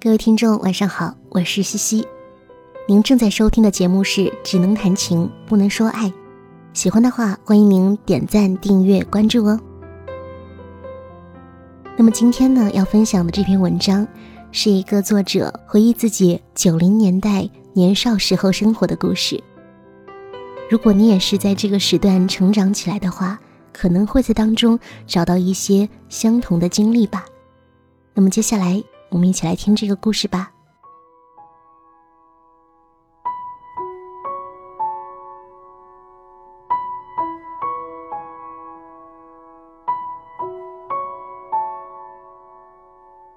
各位听众，晚上好，我是西西。您正在收听的节目是《只能谈情不能说爱》，喜欢的话欢迎您点赞、订阅、关注哦。那么今天呢，要分享的这篇文章，是一个作者回忆自己九零年代年少时候生活的故事。如果你也是在这个时段成长起来的话，可能会在当中找到一些相同的经历吧。那么接下来。我们一起来听这个故事吧。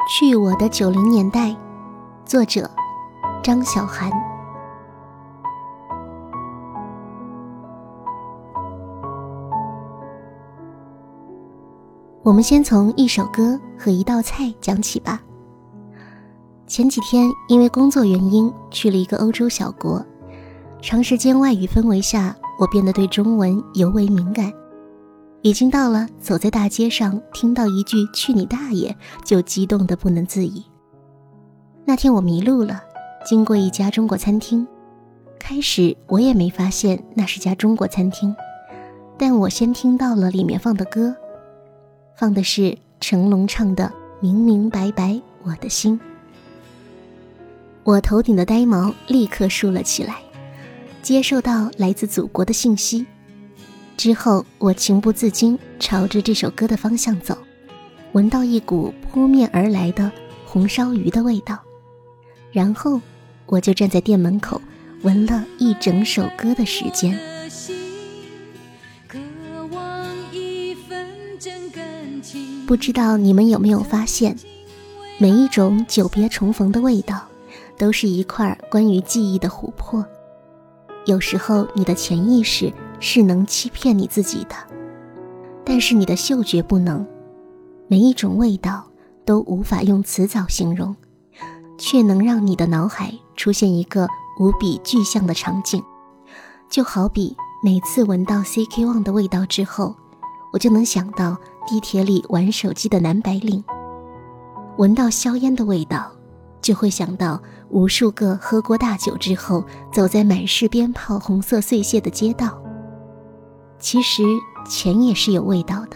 去我的九零年代，作者张小涵。我们先从一首歌和一道菜讲起吧。前几天因为工作原因去了一个欧洲小国，长时间外语氛围下，我变得对中文尤为敏感，已经到了走在大街上听到一句“去你大爷”就激动的不能自已。那天我迷路了，经过一家中国餐厅，开始我也没发现那是家中国餐厅，但我先听到了里面放的歌，放的是成龙唱的《明明白白我的心》。我头顶的呆毛立刻竖了起来，接受到来自祖国的信息。之后，我情不自禁朝着这首歌的方向走，闻到一股扑面而来的红烧鱼的味道。然后，我就站在店门口，闻了一整首歌的时间。不知道你们有没有发现，每一种久别重逢的味道。都是一块关于记忆的琥珀，有时候你的潜意识是能欺骗你自己的，但是你的嗅觉不能。每一种味道都无法用词藻形容，却能让你的脑海出现一个无比具象的场景。就好比每次闻到 CK One 的味道之后，我就能想到地铁里玩手机的男白领；闻到硝烟的味道。就会想到无数个喝过大酒之后，走在满是鞭炮、红色碎屑的街道。其实钱也是有味道的，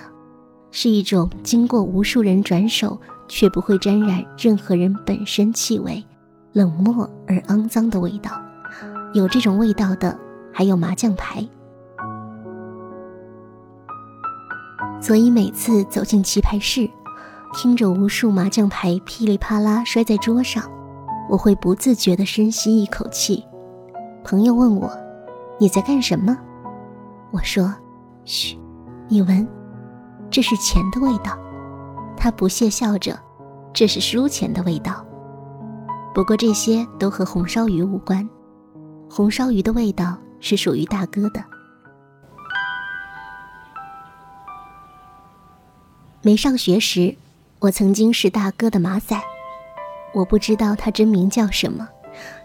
是一种经过无数人转手却不会沾染任何人本身气味、冷漠而肮脏的味道。有这种味道的，还有麻将牌。所以每次走进棋牌室。听着无数麻将牌噼里啪啦摔在桌上，我会不自觉地深吸一口气。朋友问我：“你在干什么？”我说：“嘘，你闻，这是钱的味道。”他不屑笑着：“这是输钱的味道。”不过这些都和红烧鱼无关，红烧鱼的味道是属于大哥的。没上学时。我曾经是大哥的马仔，我不知道他真名叫什么，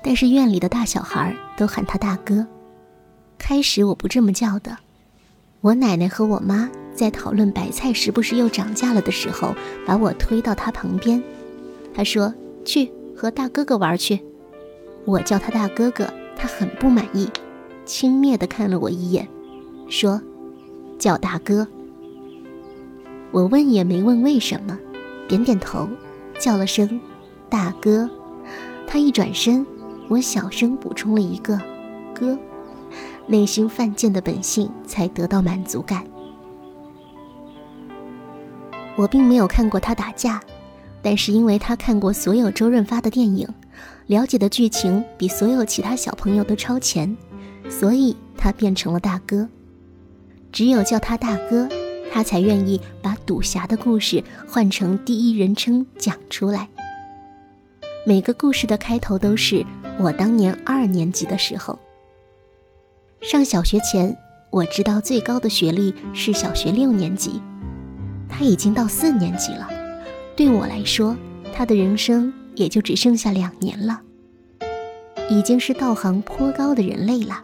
但是院里的大小孩都喊他大哥。开始我不这么叫的，我奶奶和我妈在讨论白菜是不是又涨价了的时候，把我推到他旁边。他说：“去和大哥哥玩去。”我叫他大哥哥，他很不满意，轻蔑地看了我一眼，说：“叫大哥。”我问也没问为什么。点点头，叫了声“大哥”，他一转身，我小声补充了一个“哥”，内心犯贱的本性才得到满足感。我并没有看过他打架，但是因为他看过所有周润发的电影，了解的剧情比所有其他小朋友都超前，所以他变成了大哥。只有叫他大哥。他才愿意把赌侠的故事换成第一人称讲出来。每个故事的开头都是我当年二年级的时候。上小学前，我知道最高的学历是小学六年级，他已经到四年级了。对我来说，他的人生也就只剩下两年了，已经是道行颇高的人类了。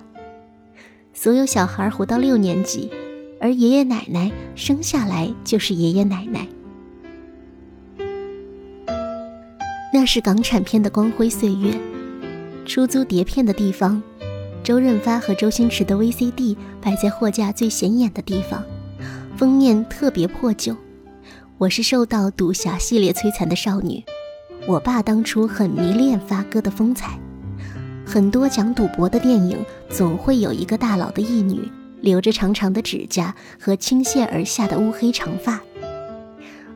所有小孩活到六年级。而爷爷奶奶生下来就是爷爷奶奶。那是港产片的光辉岁月。出租碟片的地方，周润发和周星驰的 VCD 摆在货架最显眼的地方，封面特别破旧。我是受到赌侠系列摧残的少女。我爸当初很迷恋发哥的风采，很多讲赌博的电影总会有一个大佬的义女，留着长长的指甲和倾泻而下的乌黑长发。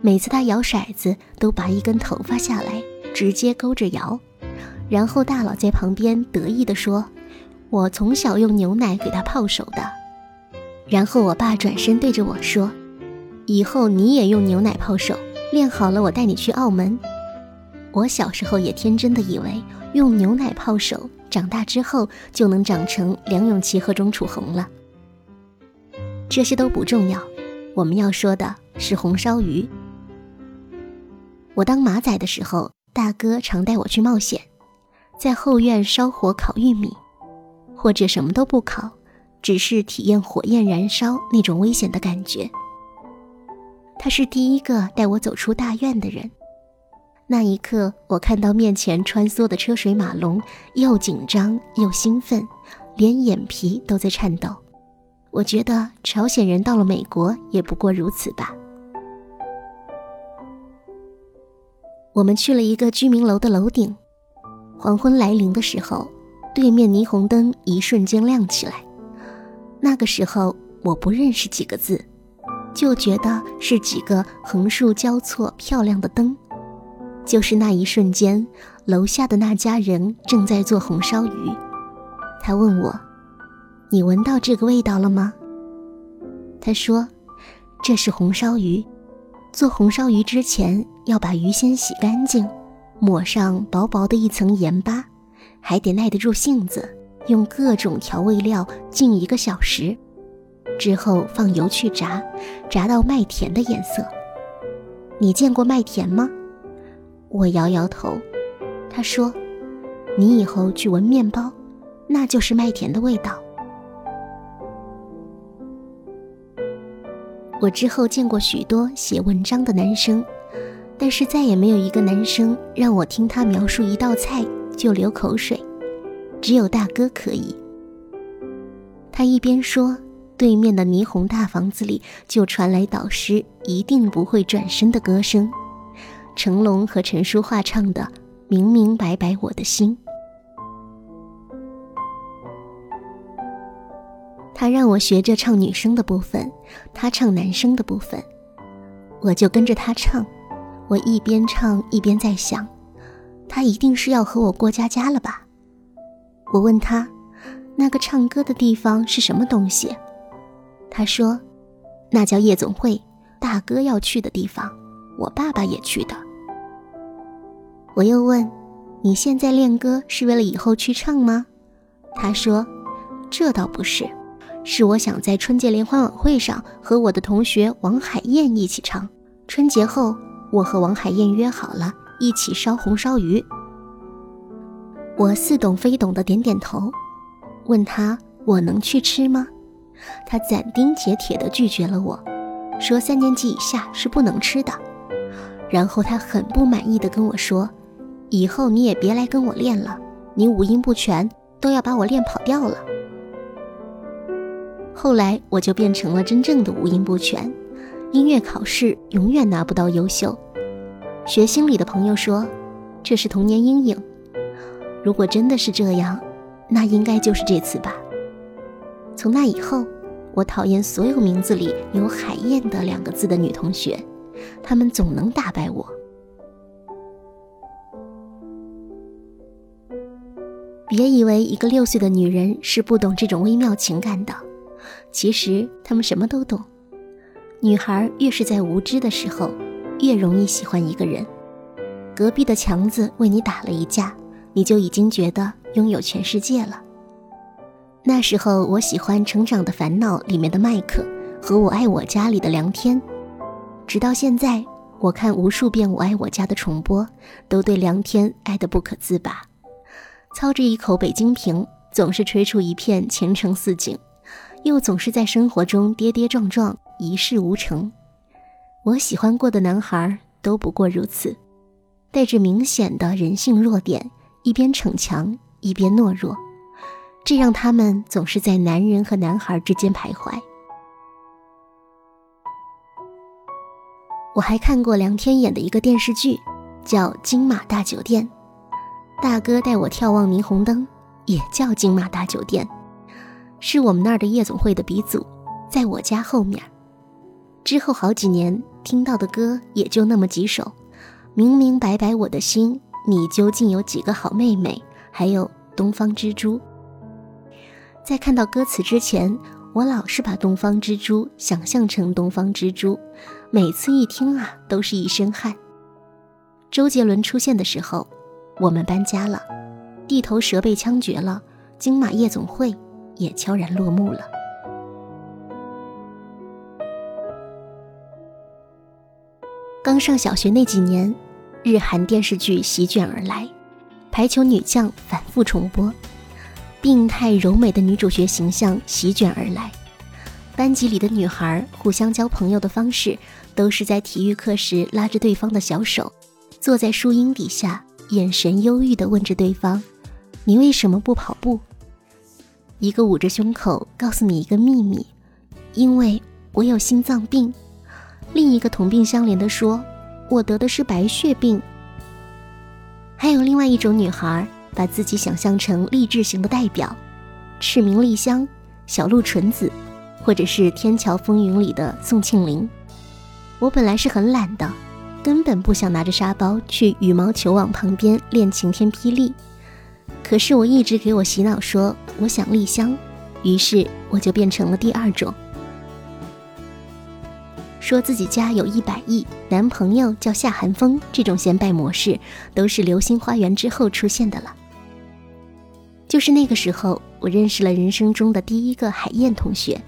每次他摇骰子，都拔一根头发下来，直接勾着摇。然后大佬在旁边得意地说：“我从小用牛奶给他泡手的。”然后我爸转身对着我说：“以后你也用牛奶泡手，练好了我带你去澳门。”我小时候也天真的以为用牛奶泡手，长大之后就能长成梁咏琪和钟楚红了。这些都不重要，我们要说的是红烧鱼。我当马仔的时候，大哥常带我去冒险，在后院烧火烤玉米，或者什么都不烤，只是体验火焰燃烧那种危险的感觉。他是第一个带我走出大院的人。那一刻，我看到面前穿梭的车水马龙，又紧张又兴奋，连眼皮都在颤抖。我觉得朝鲜人到了美国也不过如此吧。我们去了一个居民楼的楼顶，黄昏来临的时候，对面霓虹灯一瞬间亮起来。那个时候我不认识几个字，就觉得是几个横竖交错漂亮的灯。就是那一瞬间，楼下的那家人正在做红烧鱼。他问我：“你闻到这个味道了吗？”他说：“这是红烧鱼。做红烧鱼之前要把鱼先洗干净，抹上薄薄的一层盐巴，还得耐得住性子，用各种调味料浸一个小时，之后放油去炸，炸到麦田的颜色。你见过麦田吗？”我摇摇头，他说：“你以后去闻面包，那就是麦田的味道。”我之后见过许多写文章的男生，但是再也没有一个男生让我听他描述一道菜就流口水，只有大哥可以。他一边说，对面的霓虹大房子里就传来导师一定不会转身的歌声。成龙和陈淑桦唱的《明明白白我的心》，他让我学着唱女生的部分，他唱男生的部分，我就跟着他唱。我一边唱一边在想，他一定是要和我过家家了吧？我问他，那个唱歌的地方是什么东西？他说，那叫夜总会，大哥要去的地方。我爸爸也去的。我又问：“你现在练歌是为了以后去唱吗？”他说：“这倒不是，是我想在春节联欢晚会上和我的同学王海燕一起唱。春节后，我和王海燕约好了一起烧红烧鱼。”我似懂非懂的点点头，问他：“我能去吃吗？”他斩钉截铁地拒绝了我，说：“三年级以下是不能吃的。”然后他很不满意的跟我说：“以后你也别来跟我练了，你五音不全，都要把我练跑调了。”后来我就变成了真正的五音不全，音乐考试永远拿不到优秀。学心理的朋友说，这是童年阴影。如果真的是这样，那应该就是这次吧。从那以后，我讨厌所有名字里有“海燕”的两个字的女同学。他们总能打败我。别以为一个六岁的女人是不懂这种微妙情感的，其实他们什么都懂。女孩越是在无知的时候，越容易喜欢一个人。隔壁的强子为你打了一架，你就已经觉得拥有全世界了。那时候我喜欢《成长的烦恼》里面的麦克，和我爱我家里的梁天。直到现在，我看无数遍《我爱我家》的重播，都对梁天爱得不可自拔。操着一口北京瓶，总是吹出一片前程似锦，又总是在生活中跌跌撞撞，一事无成。我喜欢过的男孩都不过如此。带着明显的人性弱点，一边逞强一边懦弱，这让他们总是在男人和男孩之间徘徊。我还看过梁天演的一个电视剧，叫《金马大酒店》，大哥带我眺望霓虹灯，也叫金马大酒店，是我们那儿的夜总会的鼻祖，在我家后面。之后好几年听到的歌也就那么几首，明明白白我的心，你究竟有几个好妹妹？还有东方之珠。在看到歌词之前，我老是把东方之珠想象成东方之珠，每次一听啊，都是一身汗。周杰伦出现的时候，我们搬家了，地头蛇被枪决了，金马夜总会也悄然落幕了。刚上小学那几年，日韩电视剧席卷而来，排球女将反复重播，病态柔美的女主角形象席卷而来，班级里的女孩互相交朋友的方式，都是在体育课时拉着对方的小手，坐在树荫底下，眼神忧郁地问着对方：“你为什么不跑步？”一个捂着胸口告诉你一个秘密：“因为我有心脏病。”另一个同病相怜的说：“我得的是白血病。”还有另外一种女孩，把自己想象成励志型的代表，赤名丽香、小鹿纯子，或者是《天桥风云》里的宋庆龄。我本来是很懒的，根本不想拿着沙包去羽毛球网旁边练晴天霹雳。可是我一直给我洗脑说我想丽香，于是我就变成了第二种。说自己家有一百亿，男朋友叫夏寒风，这种显摆模式都是《流星花园》之后出现的了。就是那个时候，我认识了人生中的第一个海燕同学。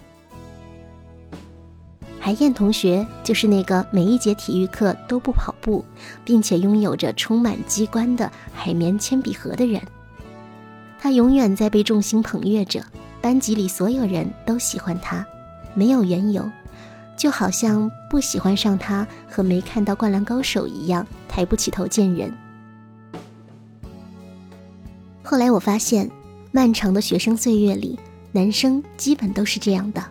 海燕同学就是那个每一节体育课都不跑步，并且拥有着充满机关的海绵铅笔盒的人。他永远在被众星捧月着，班级里所有人都喜欢他，没有缘由。就好像不喜欢上他和没看到《灌篮高手》一样，抬不起头见人。后来我发现，漫长的学生岁月里，男生基本都是这样的，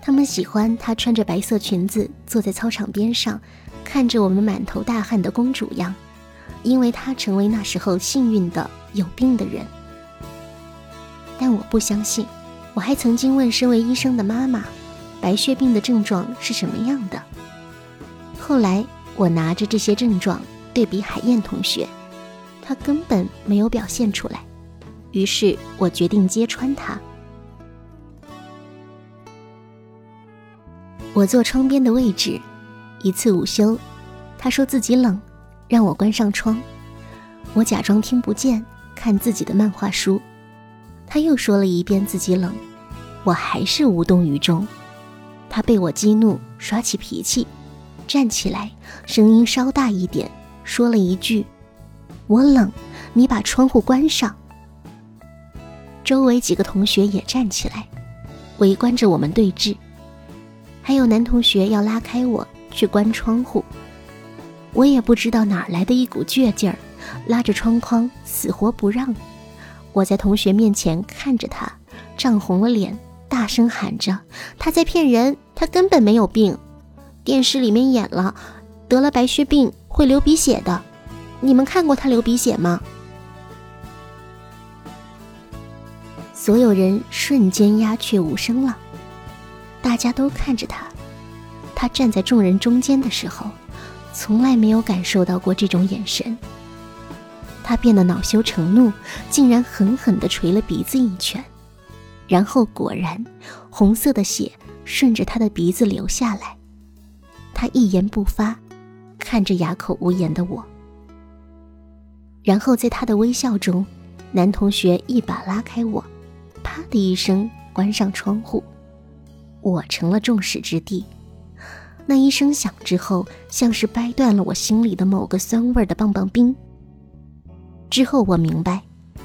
他们喜欢他穿着白色裙子坐在操场边上，看着我们满头大汗的公主样，因为他成为那时候幸运的有病的人。但我不相信，我还曾经问身为医生的妈妈。白血病的症状是什么样的？后来我拿着这些症状对比海燕同学，他根本没有表现出来。于是我决定揭穿他。我坐窗边的位置，一次午休，他说自己冷，让我关上窗。我假装听不见，看自己的漫画书。他又说了一遍自己冷，我还是无动于衷。他被我激怒，耍起脾气，站起来，声音稍大一点，说了一句：“我冷，你把窗户关上。”周围几个同学也站起来，围观着我们对峙。还有男同学要拉开我去关窗户，我也不知道哪来的一股倔劲儿，拉着窗框死活不让。我在同学面前看着他，涨红了脸。大声喊着：“他在骗人，他根本没有病。电视里面演了，得了白血病会流鼻血的。你们看过他流鼻血吗？”所有人瞬间鸦雀无声了，大家都看着他。他站在众人中间的时候，从来没有感受到过这种眼神。他变得恼羞成怒，竟然狠狠地捶了鼻子一拳。然后果然，红色的血顺着他的鼻子流下来。他一言不发，看着哑口无言的我。然后在他的微笑中，男同学一把拉开我，啪的一声关上窗户，我成了众矢之的。那一声响之后，像是掰断了我心里的某个酸味的棒棒冰。之后我明白，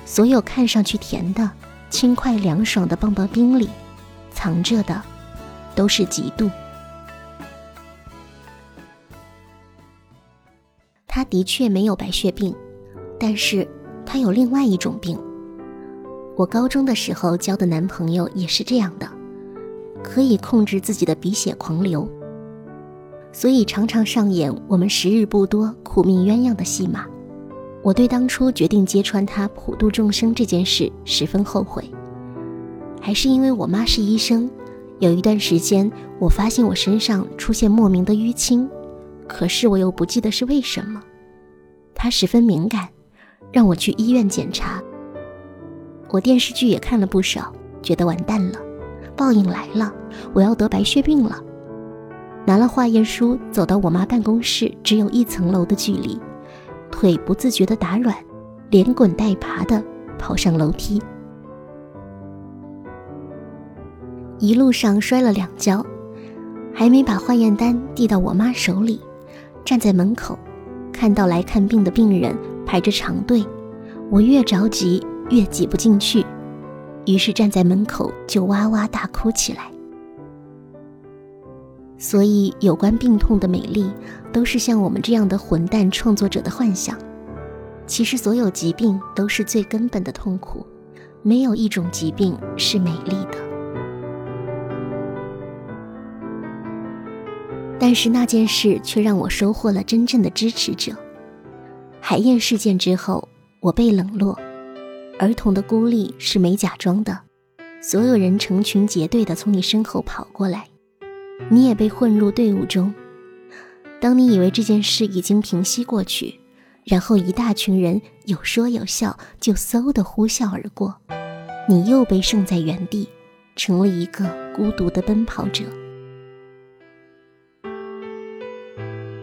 所有看上去甜的。轻快凉爽的棒棒冰里，藏着的都是嫉妒。他的确没有白血病，但是他有另外一种病。我高中的时候交的男朋友也是这样的，可以控制自己的鼻血狂流，所以常常上演我们时日不多、苦命鸳鸯的戏码。我对当初决定揭穿他普度众生这件事十分后悔，还是因为我妈是医生，有一段时间我发现我身上出现莫名的淤青，可是我又不记得是为什么。她十分敏感，让我去医院检查。我电视剧也看了不少，觉得完蛋了，报应来了，我要得白血病了。拿了化验书，走到我妈办公室，只有一层楼的距离。腿不自觉地打软，连滚带爬地跑上楼梯，一路上摔了两跤，还没把化验单递到我妈手里，站在门口，看到来看病的病人排着长队，我越着急越挤不进去，于是站在门口就哇哇大哭起来。所以，有关病痛的美丽，都是像我们这样的混蛋创作者的幻想。其实，所有疾病都是最根本的痛苦，没有一种疾病是美丽的。但是那件事却让我收获了真正的支持者。海燕事件之后，我被冷落，儿童的孤立是没假装的，所有人成群结队的从你身后跑过来。你也被混入队伍中。当你以为这件事已经平息过去，然后一大群人有说有笑，就嗖的呼啸而过，你又被剩在原地，成了一个孤独的奔跑者。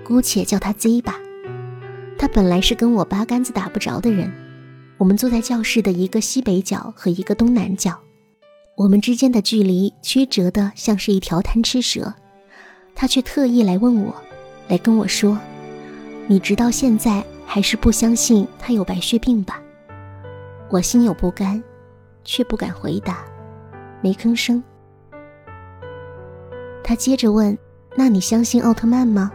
姑且叫他 Z 吧。他本来是跟我八竿子打不着的人。我们坐在教室的一个西北角和一个东南角。我们之间的距离曲折的像是一条贪吃蛇，他却特意来问我，来跟我说：“你直到现在还是不相信他有白血病吧？”我心有不甘，却不敢回答，没吭声。他接着问：“那你相信奥特曼吗？”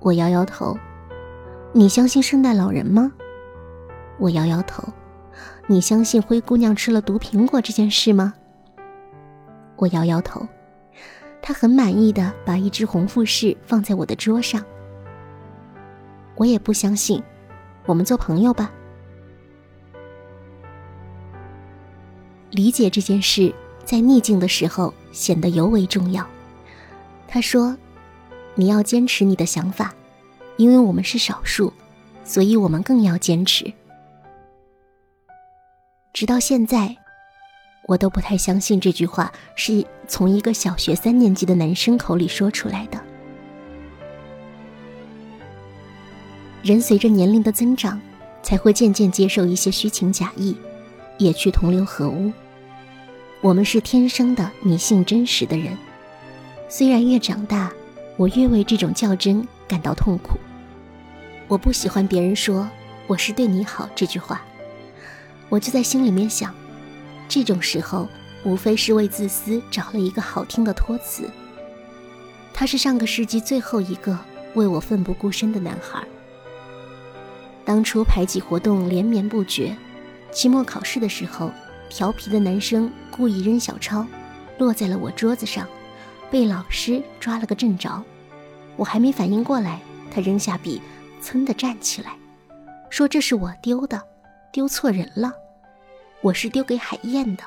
我摇摇头。“你相信圣诞老人吗？”我摇摇头。你相信灰姑娘吃了毒苹果这件事吗？我摇摇头。他很满意的把一只红富士放在我的桌上。我也不相信。我们做朋友吧。理解这件事，在逆境的时候显得尤为重要。他说：“你要坚持你的想法，因为我们是少数，所以我们更要坚持。”直到现在，我都不太相信这句话是从一个小学三年级的男生口里说出来的。人随着年龄的增长，才会渐渐接受一些虚情假意，也去同流合污。我们是天生的迷信真实的人，虽然越长大，我越为这种较真感到痛苦。我不喜欢别人说“我是对你好”这句话。我就在心里面想，这种时候无非是为自私找了一个好听的托词。他是上个世纪最后一个为我奋不顾身的男孩。当初排挤活动连绵不绝，期末考试的时候，调皮的男生故意扔小抄，落在了我桌子上，被老师抓了个正着。我还没反应过来，他扔下笔，噌的站起来，说这是我丢的，丢错人了。我是丢给海燕的。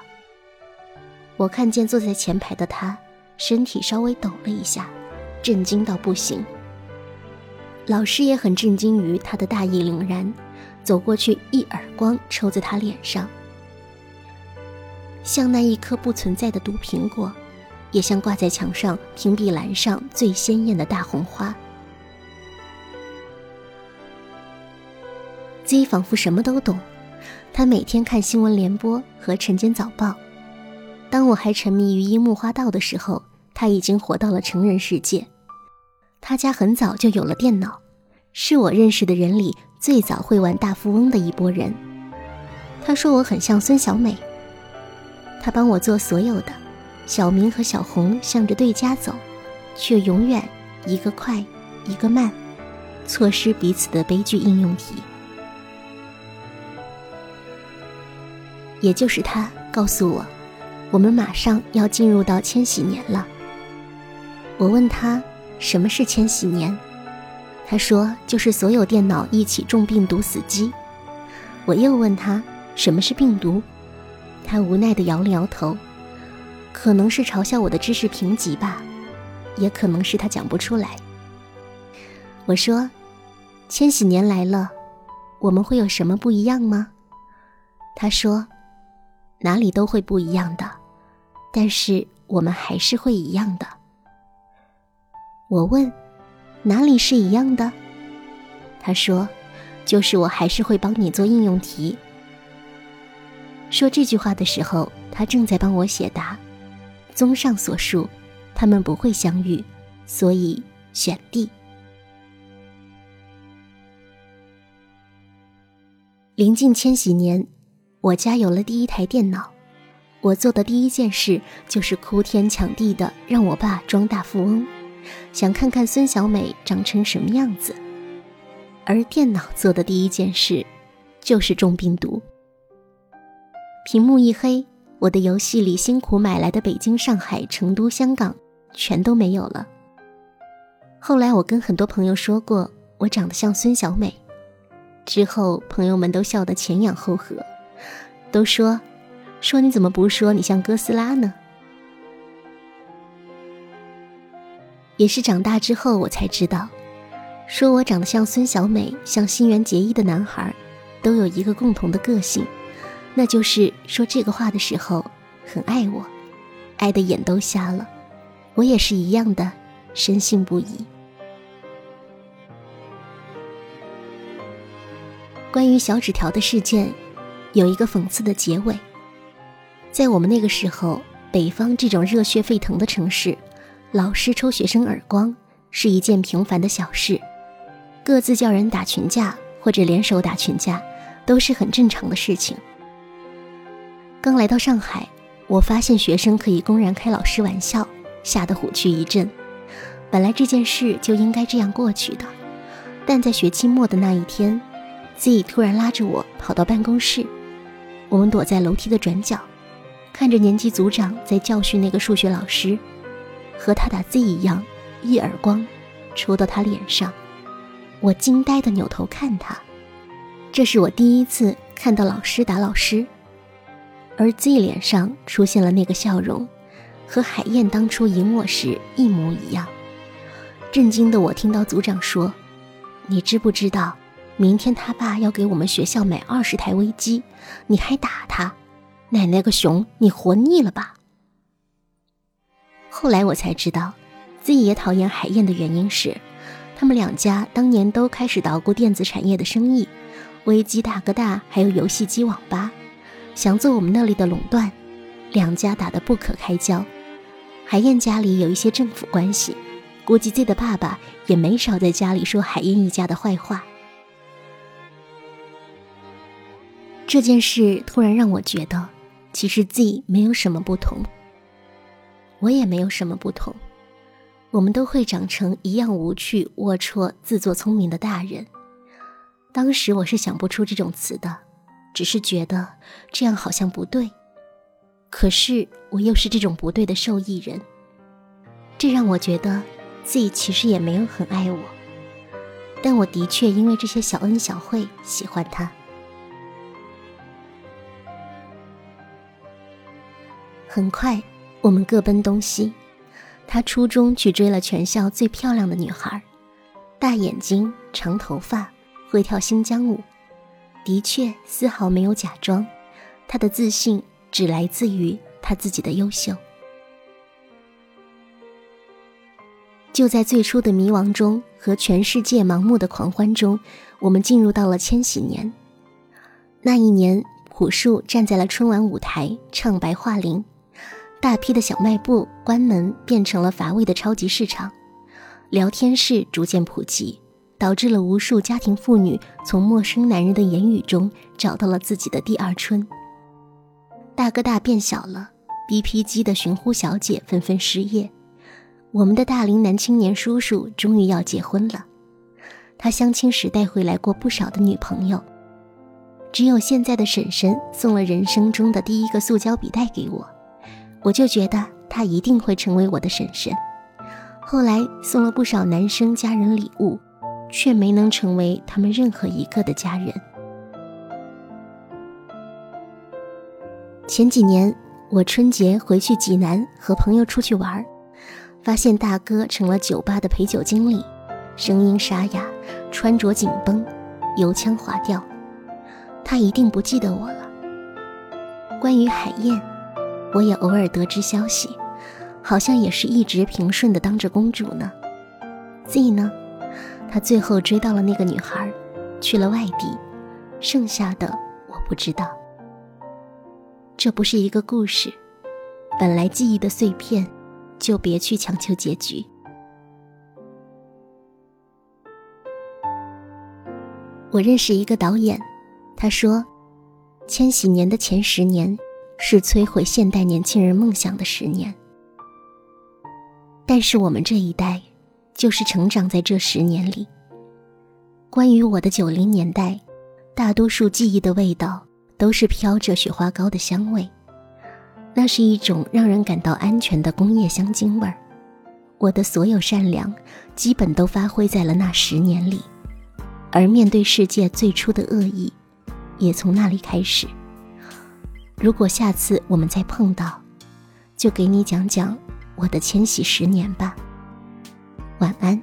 我看见坐在前排的他，身体稍微抖了一下，震惊到不行。老师也很震惊于他的大义凛然，走过去一耳光抽在他脸上，像那一颗不存在的毒苹果，也像挂在墙上屏蔽栏上最鲜艳的大红花。Z 仿佛什么都懂。他每天看新闻联播和晨间早报。当我还沉迷于樱木花道的时候，他已经活到了成人世界。他家很早就有了电脑，是我认识的人里最早会玩大富翁的一波人。他说我很像孙小美。他帮我做所有的，小明和小红向着对家走，却永远一个快，一个慢。错失彼此的悲剧应用题。也就是他告诉我，我们马上要进入到千禧年了。我问他什么是千禧年，他说就是所有电脑一起中病毒死机。我又问他什么是病毒，他无奈地摇了摇头，可能是嘲笑我的知识贫瘠吧，也可能是他讲不出来。我说，千禧年来了，我们会有什么不一样吗？他说，哪里都会不一样的，但是我们还是会一样的。我问：“哪里是一样的？”他说：“就是我还是会帮你做应用题。”说这句话的时候，他正在帮我写答。综上所述，他们不会相遇，所以选 D。临近千禧年，我家有了第一台电脑，我做的第一件事就是哭天抢地的让我爸装大富翁。想看看孙小美长成什么样子，而电脑做的第一件事，就是中病毒。屏幕一黑，我的游戏里辛苦买来的北京、上海、成都、香港，全都没有了。后来我跟很多朋友说过，我长得像孙小美，之后朋友们都笑得前仰后合，都说，说你怎么不说你像哥斯拉呢？也是长大之后，我才知道，说我长得像孙小美、像新垣结衣的男孩，都有一个共同的个性，那就是说这个话的时候很爱我，爱的眼都瞎了。我也是一样的，深信不疑。关于小纸条的事件，有一个讽刺的结尾。在我们那个时候，北方这种热血沸腾的城市。老师抽学生耳光是一件平凡的小事，各自叫人打群架或者联手打群架，都是很正常的事情。刚来到上海，我发现学生可以公然开老师玩笑，吓得虎躯一震。本来这件事就应该这样过去的，但在学期末的那一天，Z 突然拉着我跑到办公室，我们躲在楼梯的转角，看着年级组长在教训那个数学老师。和他打 Z 一样，一耳光抽到他脸上，我惊呆的扭头看他，这是我第一次看到老师打老师，而 Z 脸上出现了那个笑容，和海燕当初赢我时一模一样。震惊的我听到组长说：“你知不知道，明天他爸要给我们学校买二十台微机，你还打他？奶奶个熊，你活腻了吧？”后来我才知道，自己也讨厌海燕的原因是，他们两家当年都开始捣鼓电子产业的生意，微机大哥大还有游戏机网吧，想做我们那里的垄断，两家打得不可开交。海燕家里有一些政府关系，估计 Z 的爸爸也没少在家里说海燕一家的坏话。这件事突然让我觉得，其实 Z 没有什么不同。我也没有什么不同，我们都会长成一样无趣、龌龊、自作聪明的大人。当时我是想不出这种词的，只是觉得这样好像不对。可是我又是这种不对的受益人，这让我觉得自己其实也没有很爱我，但我的确因为这些小恩小惠喜欢他。很快。我们各奔东西，他初中去追了全校最漂亮的女孩，大眼睛、长头发，会跳新疆舞，的确丝毫没有假装。他的自信只来自于他自己的优秀。就在最初的迷茫中和全世界盲目的狂欢中，我们进入到了千禧年。那一年，朴树站在了春晚舞台，唱《白桦林》。大批的小卖部关门，变成了乏味的超级市场。聊天室逐渐普及，导致了无数家庭妇女从陌生男人的言语中找到了自己的第二春。大哥大变小了，BP 机的寻呼小姐纷纷失业。我们的大龄男青年叔叔终于要结婚了，他相亲时带回来过不少的女朋友，只有现在的婶婶送了人生中的第一个塑胶笔袋给我，我就觉得他一定会成为我的婶婶。后来送了不少男生家人礼物，却没能成为他们任何一个的家人。前几年我春节回去济南和朋友出去玩，发现大哥成了酒吧的陪酒经理，声音沙哑，穿着紧绷，油腔滑调。他一定不记得我了。关于海燕，我也偶尔得知消息。好像也是一直平顺的当着公主呢。Z 呢？他最后追到了那个女孩，去了外地，剩下的我不知道。这不是一个故事，本来记忆的碎片，就别去强求结局。我认识一个导演，他说，千禧年的前十年，是摧毁现代年轻人梦想的十年。但是我们这一代，就是成长在这十年里。关于我的九零年代，大多数记忆的味道都是飘着雪花膏的香味，那是一种让人感到安全的工业香精味儿。我的所有善良，基本都发挥在了那十年里，而面对世界最初的恶意，也从那里开始。如果下次我们再碰到，就给你讲讲。我的千禧十年吧，晚安。